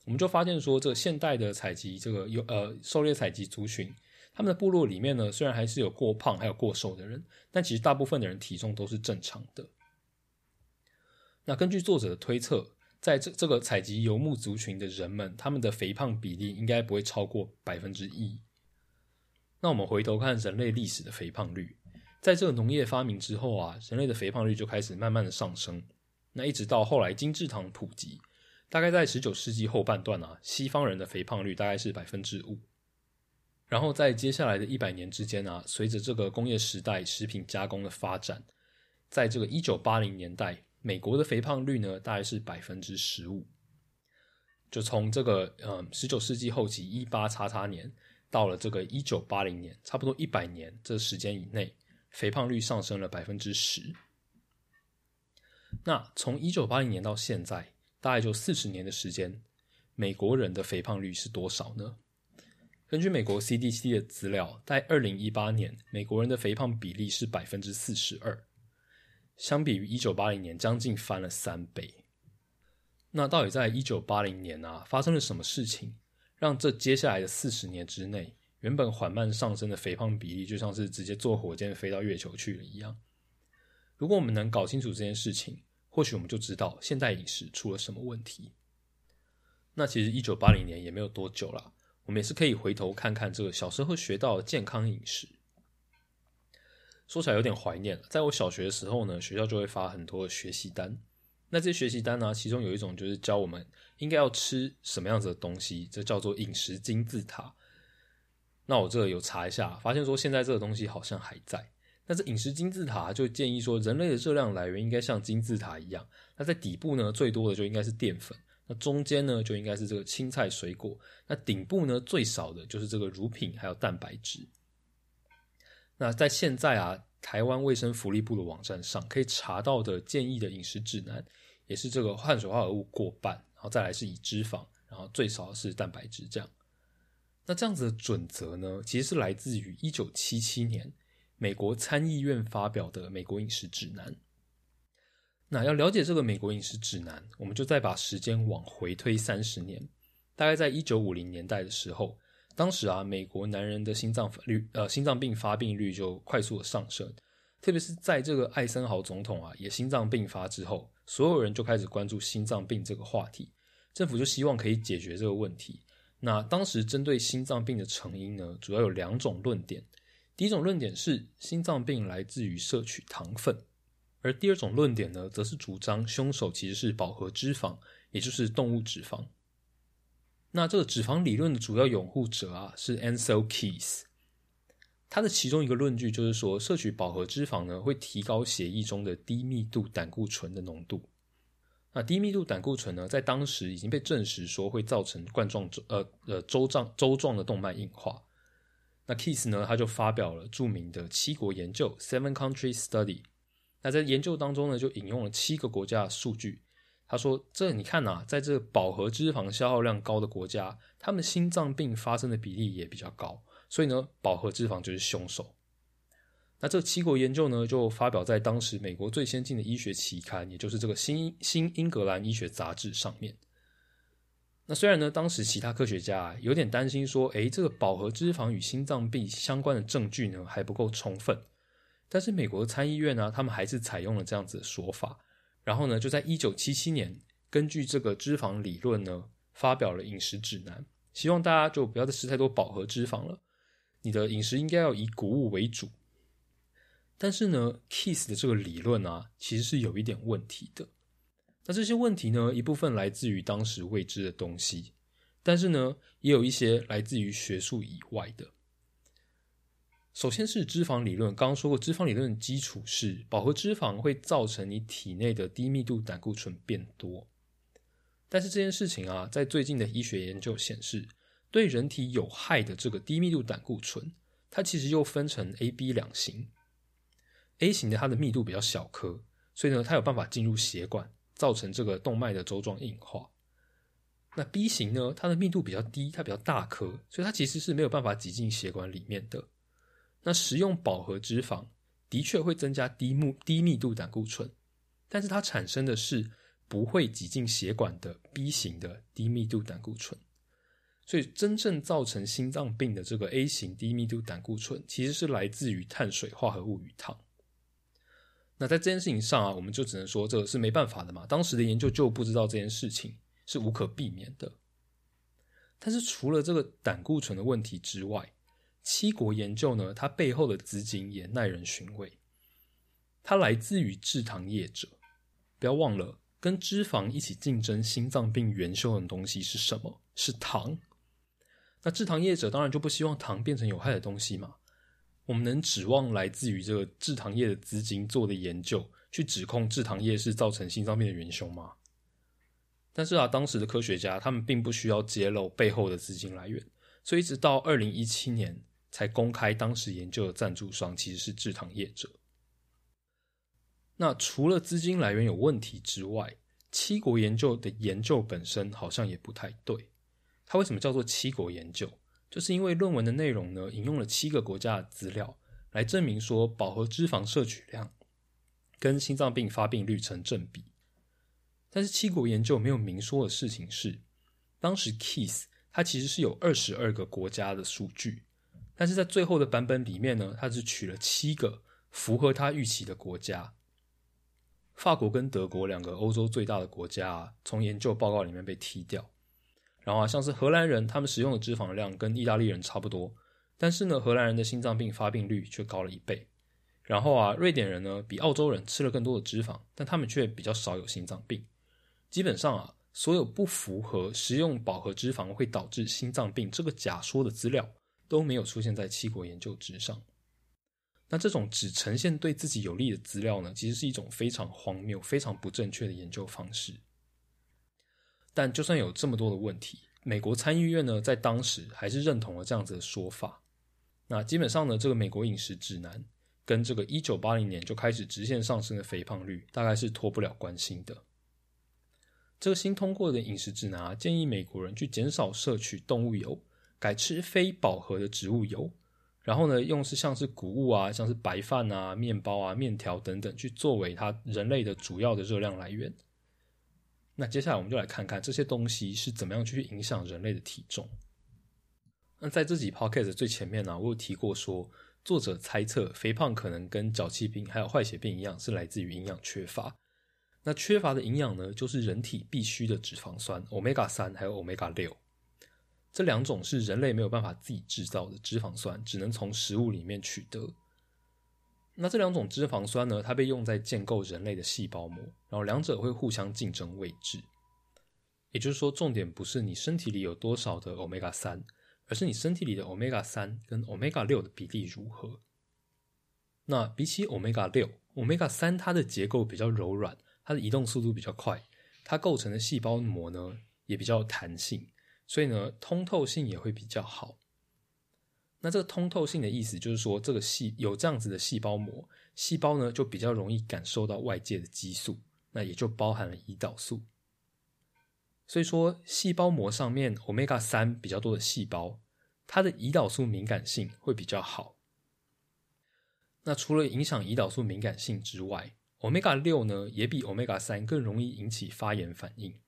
A: 我们就发现说，这个现代的采集这个有呃狩猎采集族群，他们的部落里面呢，虽然还是有过胖还有过瘦的人，但其实大部分的人体重都是正常的。那根据作者的推测，在这这个采集游牧族群的人们，他们的肥胖比例应该不会超过百分之一。那我们回头看人类历史的肥胖率，在这个农业发明之后啊，人类的肥胖率就开始慢慢的上升。那一直到后来精制糖普及，大概在十九世纪后半段啊，西方人的肥胖率大概是百分之五。然后在接下来的一百年之间啊，随着这个工业时代食品加工的发展，在这个一九八零年代，美国的肥胖率呢大概是百分之十五。就从这个呃十九世纪后期一八叉叉年，到了这个一九八零年，差不多一百年这时间以内。肥胖率上升了百分之十。那从一九八零年到现在，大概就四十年的时间，美国人的肥胖率是多少呢？根据美国 CDC 的资料，在二零一八年，美国人的肥胖比例是百分之四十二，相比于一九八零年，将近翻了三倍。那到底在一九八零年啊，发生了什么事情，让这接下来的四十年之内？原本缓慢上升的肥胖比例，就像是直接坐火箭飞到月球去了一样。如果我们能搞清楚这件事情，或许我们就知道现代饮食出了什么问题。那其实一九八零年也没有多久了，我们也是可以回头看看这个小时候学到的健康饮食。说起来有点怀念在我小学的时候呢，学校就会发很多的学习单。那这些学习单呢，其中有一种就是教我们应该要吃什么样子的东西，这叫做饮食金字塔。那我这有查一下，发现说现在这个东西好像还在。那这饮食金字塔就建议说，人类的热量来源应该像金字塔一样。那在底部呢，最多的就应该是淀粉；那中间呢，就应该是这个青菜水果；那顶部呢，最少的就是这个乳品还有蛋白质。那在现在啊，台湾卫生福利部的网站上可以查到的建议的饮食指南，也是这个碳水化合物过半，然后再来是以脂肪，然后最少是蛋白质这样。那这样子的准则呢，其实是来自于一九七七年美国参议院发表的《美国饮食指南》。那要了解这个美国饮食指南，我们就再把时间往回推三十年，大概在一九五零年代的时候，当时啊，美国男人的心脏率呃心脏病发病率就快速的上升，特别是在这个艾森豪总统啊也心脏病发之后，所有人就开始关注心脏病这个话题，政府就希望可以解决这个问题。那当时针对心脏病的成因呢，主要有两种论点。第一种论点是心脏病来自于摄取糖分，而第二种论点呢，则是主张凶手其实是饱和脂肪，也就是动物脂肪。那这个脂肪理论的主要拥护者啊，是 Ansel Keys。他的其中一个论据就是说，摄取饱和脂肪呢，会提高血液中的低密度胆固醇的浓度。那低密度胆固醇呢，在当时已经被证实说会造成冠状呃呃周状周状的动脉硬化。那 Kiss 呢，他就发表了著名的七国研究 （Seven Country Study）。那在研究当中呢，就引用了七个国家的数据。他说：“这你看呐，在这个饱和脂肪消耗量高的国家，他们心脏病发生的比例也比较高。所以呢，饱和脂肪就是凶手。”那这七国研究呢，就发表在当时美国最先进的医学期刊，也就是这个新新英格兰医学杂志上面。那虽然呢，当时其他科学家啊有点担心说，诶，这个饱和脂肪与心脏病相关的证据呢还不够充分，但是美国参议院呢，他们还是采用了这样子的说法，然后呢，就在一九七七年，根据这个脂肪理论呢，发表了饮食指南，希望大家就不要再吃太多饱和脂肪了，你的饮食应该要以谷物为主。但是呢，Kiss 的这个理论啊，其实是有一点问题的。那这些问题呢，一部分来自于当时未知的东西，但是呢，也有一些来自于学术以外的。首先是脂肪理论，刚刚说过，脂肪理论的基础是饱和脂肪会造成你体内的低密度胆固醇变多。但是这件事情啊，在最近的医学研究显示，对人体有害的这个低密度胆固醇，它其实又分成 A、B 两型。A 型的它的密度比较小颗，所以呢，它有办法进入血管，造成这个动脉的周状硬化。那 B 型呢，它的密度比较低，它比较大颗，所以它其实是没有办法挤进血管里面的。那食用饱和脂肪的确会增加低密低密度胆固醇，但是它产生的是不会挤进血管的 B 型的低密度胆固醇。所以真正造成心脏病的这个 A 型低密度胆固醇，其实是来自于碳水化合物与糖。那在这件事情上啊，我们就只能说这个是没办法的嘛。当时的研究就不知道这件事情是无可避免的。但是除了这个胆固醇的问题之外，七国研究呢，它背后的资金也耐人寻味，它来自于制糖业者。不要忘了，跟脂肪一起竞争心脏病元凶的东西是什么？是糖。那制糖业者当然就不希望糖变成有害的东西嘛。我们能指望来自于这个制糖业的资金做的研究，去指控制糖业是造成心脏病的元凶吗？但是啊，当时的科学家他们并不需要揭露背后的资金来源，所以一直到二零一七年才公开当时研究的赞助商其实是制糖业者。那除了资金来源有问题之外，七国研究的研究本身好像也不太对。它为什么叫做七国研究？就是因为论文的内容呢，引用了七个国家的资料，来证明说饱和脂肪摄取量跟心脏病发病率成正比。但是七国研究没有明说的事情是，当时 Keys 它其实是有二十二个国家的数据，但是在最后的版本里面呢，他只取了七个符合他预期的国家。法国跟德国两个欧洲最大的国家啊，从研究报告里面被踢掉。然后啊，像是荷兰人，他们使用的脂肪量跟意大利人差不多，但是呢，荷兰人的心脏病发病率却高了一倍。然后啊，瑞典人呢比澳洲人吃了更多的脂肪，但他们却比较少有心脏病。基本上啊，所有不符合食用饱和脂肪会导致心脏病这个假说的资料都没有出现在七国研究之上。那这种只呈现对自己有利的资料呢，其实是一种非常荒谬、非常不正确的研究方式。但就算有这么多的问题，美国参议院呢，在当时还是认同了这样子的说法。那基本上呢，这个美国饮食指南跟这个一九八零年就开始直线上升的肥胖率，大概是脱不了关系的。这个新通过的饮食指南啊，建议美国人去减少摄取动物油，改吃非饱和的植物油，然后呢，用是像是谷物啊，像是白饭啊、面包啊、面条等等，去作为它人类的主要的热量来源。那接下来我们就来看看这些东西是怎么样去影响人类的体重。那在这集 podcast 最前面呢，我有提过说，作者猜测肥胖可能跟脚气病还有坏血病一样，是来自于营养缺乏。那缺乏的营养呢，就是人体必需的脂肪酸 omega 三还有 omega 六，这两种是人类没有办法自己制造的脂肪酸，只能从食物里面取得。那这两种脂肪酸呢？它被用在建构人类的细胞膜，然后两者会互相竞争位置。也就是说，重点不是你身体里有多少的 omega 三，而是你身体里的 omega 三跟 omega 六的比例如何。那比起 omega 六，omega 三它的结构比较柔软，它的移动速度比较快，它构成的细胞膜呢也比较有弹性，所以呢通透性也会比较好。那这个通透性的意思就是说，这个细有这样子的细胞膜，细胞呢就比较容易感受到外界的激素，那也就包含了胰岛素。所以说，细胞膜上面 omega 三比较多的细胞，它的胰岛素敏感性会比较好。那除了影响胰岛素敏感性之外，omega 六呢也比 omega 三更容易引起发炎反应。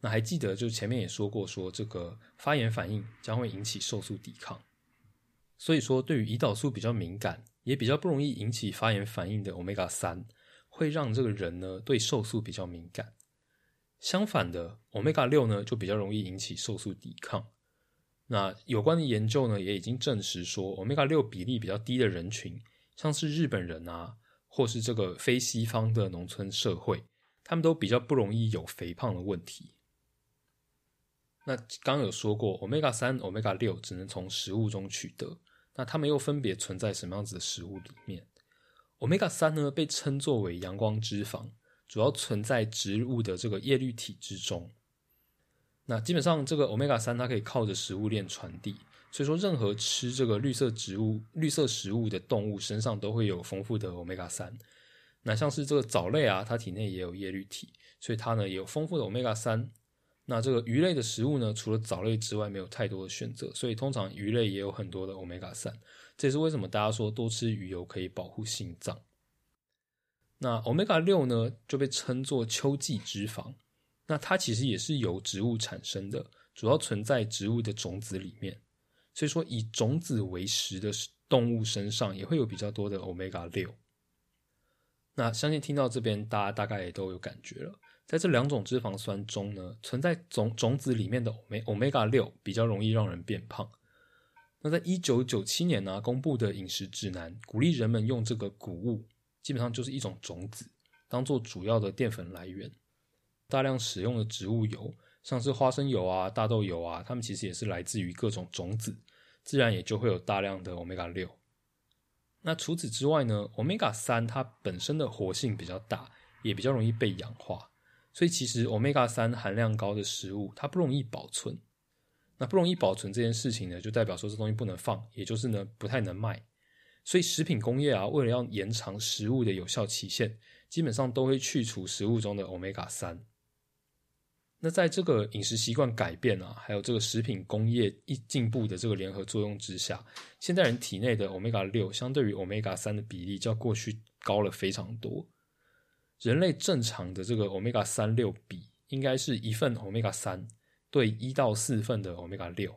A: 那还记得，就前面也说过，说这个发炎反应将会引起瘦素抵抗。所以说，对于胰岛素比较敏感，也比较不容易引起发炎反应的 omega 三，会让这个人呢对瘦素比较敏感。相反的，omega 六呢就比较容易引起瘦素抵抗。那有关的研究呢也已经证实说，omega 六比例比较低的人群，像是日本人啊，或是这个非西方的农村社会，他们都比较不容易有肥胖的问题。那刚有说过，omega 三、omega 六只能从食物中取得。那它们又分别存在什么样子的食物里面？omega 三呢，被称作为阳光脂肪，主要存在植物的这个叶绿体之中。那基本上，这个 omega 三它可以靠着食物链传递，所以说任何吃这个绿色植物、绿色食物的动物身上都会有丰富的 omega 三。那像是这个藻类啊，它体内也有叶绿体，所以它呢也有丰富的 omega 三。那这个鱼类的食物呢，除了藻类之外，没有太多的选择，所以通常鱼类也有很多的 omega 三。这也是为什么大家说多吃鱼油可以保护心脏。那 omega 六呢，就被称作秋季脂肪。那它其实也是由植物产生的，主要存在植物的种子里面。所以说，以种子为食的动物身上也会有比较多的 omega 六。那相信听到这边，大家大概也都有感觉了。在这两种脂肪酸中呢，存在种种子里面的 omega 六比较容易让人变胖。那在一九九七年呢公布的饮食指南，鼓励人们用这个谷物，基本上就是一种种子，当做主要的淀粉来源。大量使用的植物油，像是花生油啊、大豆油啊，它们其实也是来自于各种种子，自然也就会有大量的 omega 六。那除此之外呢，omega 三它本身的活性比较大，也比较容易被氧化，所以其实 omega 三含量高的食物，它不容易保存。那不容易保存这件事情呢，就代表说这东西不能放，也就是呢不太能卖。所以食品工业啊，为了要延长食物的有效期限，基本上都会去除食物中的 omega 三。那在这个饮食习惯改变啊，还有这个食品工业一进步的这个联合作用之下，现代人体内的 omega 六相对于 omega 三的比例，较过去高了非常多。人类正常的这个 omega 三六比，应该是一份 omega 三。对一到四份的 omega 六，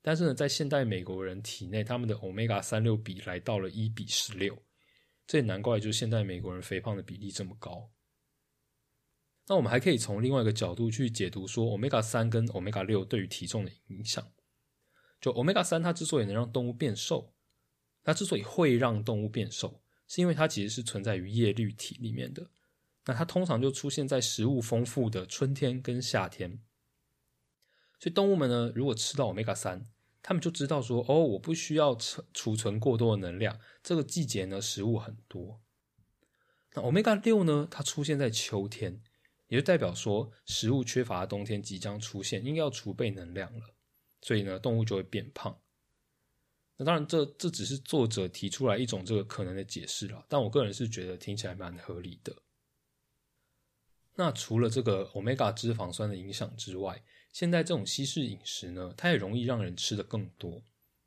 A: 但是呢，在现代美国人体内，他们的 omega 三六比来到了一比十六，这也难怪，就是现代美国人肥胖的比例这么高。那我们还可以从另外一个角度去解读说，omega 三跟 omega 六对于体重的影响。就 omega 三它之所以能让动物变瘦，它之所以会让动物变瘦，是因为它其实是存在于叶绿体里面的。那它通常就出现在食物丰富的春天跟夏天。所以动物们呢，如果吃到 omega 三，他们就知道说，哦，我不需要储储存过多的能量。这个季节呢，食物很多。那 omega 六呢，它出现在秋天，也就代表说，食物缺乏的冬天即将出现，应该要储备能量了。所以呢，动物就会变胖。那当然，这这只是作者提出来一种这个可能的解释了，但我个人是觉得听起来蛮合理的。那除了这个 omega 脂肪酸的影响之外，现在这种西式饮食呢，它也容易让人吃的更多，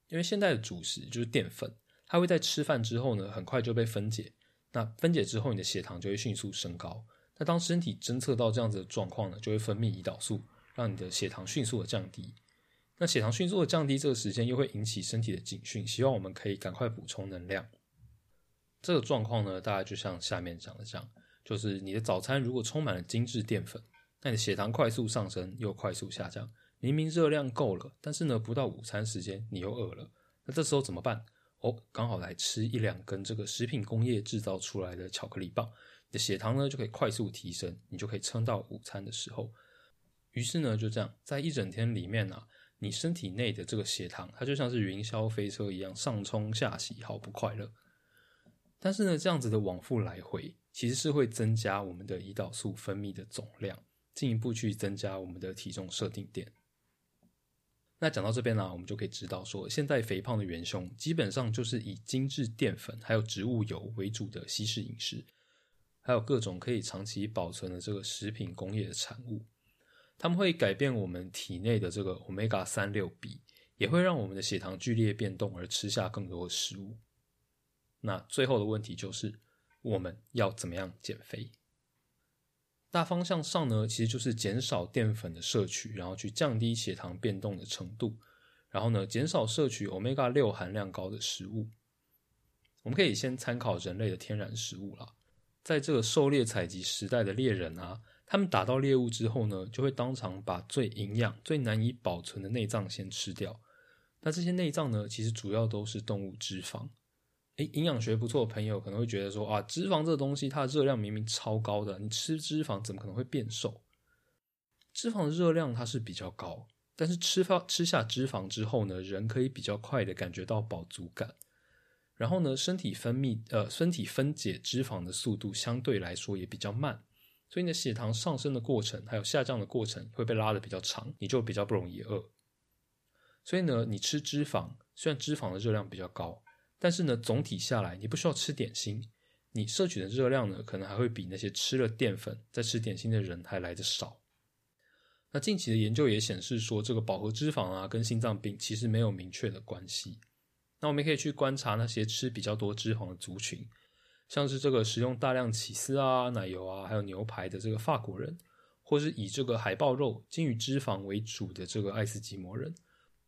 A: 因为现在的主食就是淀粉，它会在吃饭之后呢，很快就被分解。那分解之后，你的血糖就会迅速升高。那当身体侦测到这样子的状况呢，就会分泌胰岛素，让你的血糖迅速的降低。那血糖迅速的降低，这个时间又会引起身体的警讯，希望我们可以赶快补充能量。这个状况呢，大概就像下面讲的这样，就是你的早餐如果充满了精致淀粉。那你血糖快速上升又快速下降，明明热量够了，但是呢，不到午餐时间你又饿了，那这时候怎么办？哦，刚好来吃一两根这个食品工业制造出来的巧克力棒，你的血糖呢就可以快速提升，你就可以撑到午餐的时候。于是呢，就这样，在一整天里面啊，你身体内的这个血糖，它就像是云霄飞车一样上冲下洗，好不快乐。但是呢，这样子的往复来回，其实是会增加我们的胰岛素分泌的总量。进一步去增加我们的体重设定点。那讲到这边呢，我们就可以知道说，现在肥胖的元凶基本上就是以精致淀粉还有植物油为主的西式饮食，还有各种可以长期保存的这个食品工业的产物，他们会改变我们体内的这个 omega 三六比，也会让我们的血糖剧烈变动而吃下更多的食物。那最后的问题就是，我们要怎么样减肥？大方向上呢，其实就是减少淀粉的摄取，然后去降低血糖变动的程度，然后呢，减少摄取 omega 六含量高的食物。我们可以先参考人类的天然食物啦，在这个狩猎采集时代的猎人啊，他们打到猎物之后呢，就会当场把最营养、最难以保存的内脏先吃掉。那这些内脏呢，其实主要都是动物脂肪。诶，营养学不错的朋友可能会觉得说啊，脂肪这个东西它的热量明明超高的，你吃脂肪怎么可能会变瘦？脂肪的热量它是比较高，但是吃发吃下脂肪之后呢，人可以比较快的感觉到饱足感，然后呢，身体分泌呃，身体分解脂肪的速度相对来说也比较慢，所以你的血糖上升的过程还有下降的过程会被拉的比较长，你就比较不容易饿。所以呢，你吃脂肪虽然脂肪的热量比较高。但是呢，总体下来，你不需要吃点心，你摄取的热量呢，可能还会比那些吃了淀粉再吃点心的人还来得少。那近期的研究也显示说，这个饱和脂肪啊，跟心脏病其实没有明确的关系。那我们可以去观察那些吃比较多脂肪的族群，像是这个食用大量起司啊、奶油啊，还有牛排的这个法国人，或是以这个海豹肉、鲸鱼脂肪为主的这个爱斯基摩人。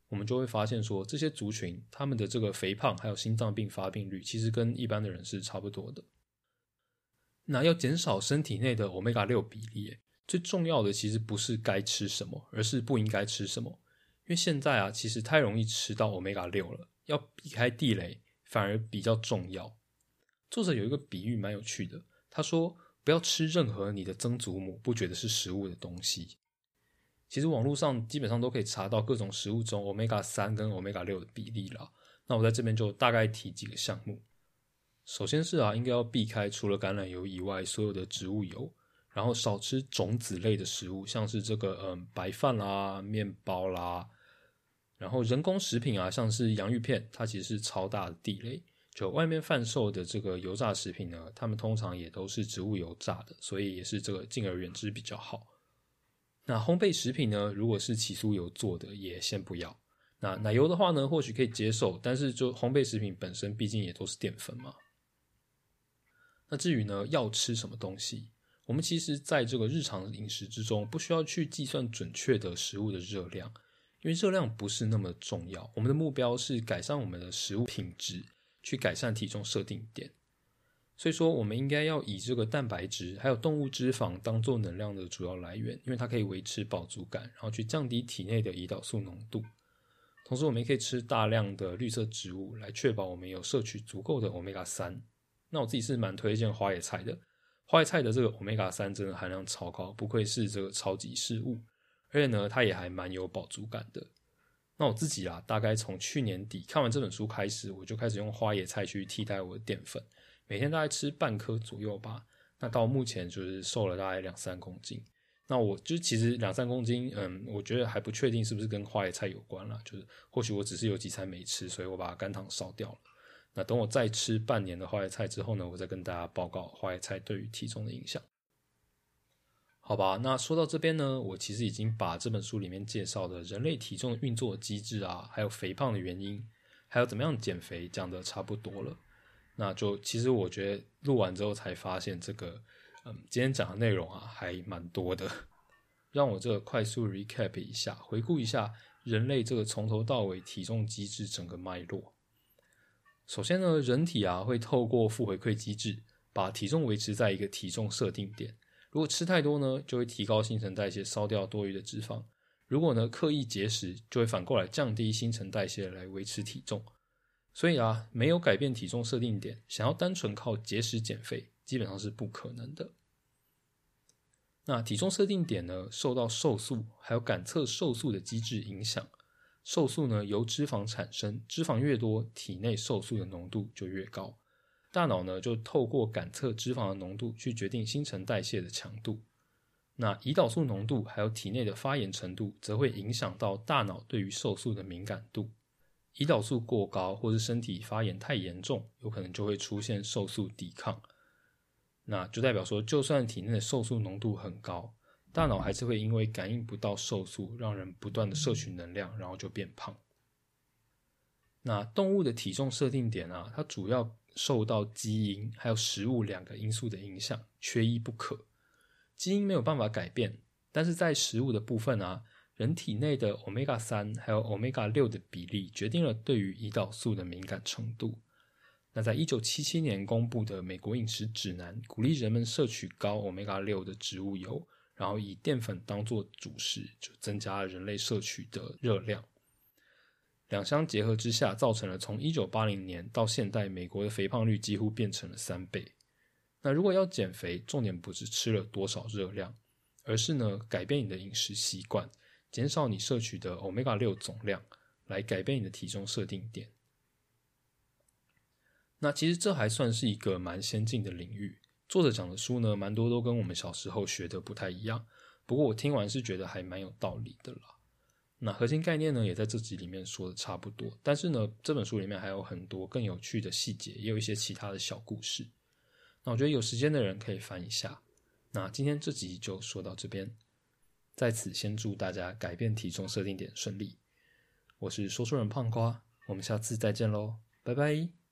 A: 我们就会发现说，这些族群他们的这个肥胖还有心脏病发病率，其实跟一般的人是差不多的。那要减少身体内的 omega 六比例，最重要的其实不是该吃什么，而是不应该吃什么。因为现在啊，其实太容易吃到 omega 六了，要避开地雷反而比较重要。作者有一个比喻蛮有趣的，他说：“不要吃任何你的曾祖母不觉得是食物的东西。”其实网络上基本上都可以查到各种食物中 omega 三跟 omega 六的比例了。那我在这边就大概提几个项目。首先是啊，应该要避开除了橄榄油以外所有的植物油，然后少吃种子类的食物，像是这个嗯白饭啦、面包啦。然后人工食品啊，像是洋芋片，它其实是超大的地雷。就外面贩售的这个油炸食品呢，他们通常也都是植物油炸的，所以也是这个敬而远之比较好。那烘焙食品呢，如果是起酥油做的，也先不要。那奶油的话呢，或许可以接受，但是就烘焙食品本身，毕竟也都是淀粉嘛。那至于呢，要吃什么东西，我们其实在这个日常饮食之中，不需要去计算准确的食物的热量。因为热量不是那么重要，我们的目标是改善我们的食物品质，去改善体重设定点。所以说，我们应该要以这个蛋白质还有动物脂肪当做能量的主要来源，因为它可以维持饱足感，然后去降低体内的胰岛素浓度。同时，我们也可以吃大量的绿色植物，来确保我们有摄取足够的 omega 三。那我自己是蛮推荐花椰菜的，花椰菜的这个 omega 三真的含量超高，不愧是这个超级食物。而且呢，它也还蛮有饱足感的。那我自己啊，大概从去年底看完这本书开始，我就开始用花椰菜去替代我的淀粉，每天大概吃半颗左右吧。那到目前就是瘦了大概两三公斤。那我就其实两三公斤，嗯，我觉得还不确定是不是跟花椰菜有关了，就是或许我只是有几餐没吃，所以我把肝糖烧掉了。那等我再吃半年的花椰菜之后呢，我再跟大家报告花椰菜对于体重的影响。好吧，那说到这边呢，我其实已经把这本书里面介绍的人类体重运作机制啊，还有肥胖的原因，还有怎么样减肥讲的差不多了。那就其实我觉得录完之后才发现，这个嗯，今天讲的内容啊还蛮多的。让我这个快速 recap 一下，回顾一下人类这个从头到尾体重机制整个脉络。首先呢，人体啊会透过负回馈机制，把体重维持在一个体重设定点。如果吃太多呢，就会提高新陈代谢，烧掉多余的脂肪；如果呢刻意节食，就会反过来降低新陈代谢来维持体重。所以啊，没有改变体重设定点，想要单纯靠节食减肥，基本上是不可能的。那体重设定点呢，受到瘦素还有感测瘦素的机制影响。瘦素呢由脂肪产生，脂肪越多，体内瘦素的浓度就越高。大脑呢，就透过感测脂肪的浓度去决定新陈代谢的强度。那胰岛素浓度还有体内的发炎程度，则会影响到大脑对于瘦素的敏感度。胰岛素过高，或是身体发炎太严重，有可能就会出现瘦素抵抗。那就代表说，就算体内的瘦素浓度很高，大脑还是会因为感应不到瘦素，让人不断的摄取能量，然后就变胖。那动物的体重设定点啊，它主要。受到基因还有食物两个因素的影响，缺一不可。基因没有办法改变，但是在食物的部分啊，人体内的 omega 三还有 omega 六的比例决定了对于胰岛素的敏感程度。那在一九七七年公布的美国饮食指南，鼓励人们摄取高 omega 六的植物油，然后以淀粉当做主食，就增加了人类摄取的热量。两相结合之下，造成了从一九八零年到现代，美国的肥胖率几乎变成了三倍。那如果要减肥，重点不是吃了多少热量，而是呢改变你的饮食习惯，减少你摄取的 omega 六总量，来改变你的体重设定点。那其实这还算是一个蛮先进的领域。作者讲的书呢，蛮多都跟我们小时候学的不太一样。不过我听完是觉得还蛮有道理的啦。那核心概念呢，也在这集里面说的差不多。但是呢，这本书里面还有很多更有趣的细节，也有一些其他的小故事。那我觉得有时间的人可以翻一下。那今天这集就说到这边，在此先祝大家改变体重设定点顺利。我是说书人胖瓜，我们下次再见喽，拜拜。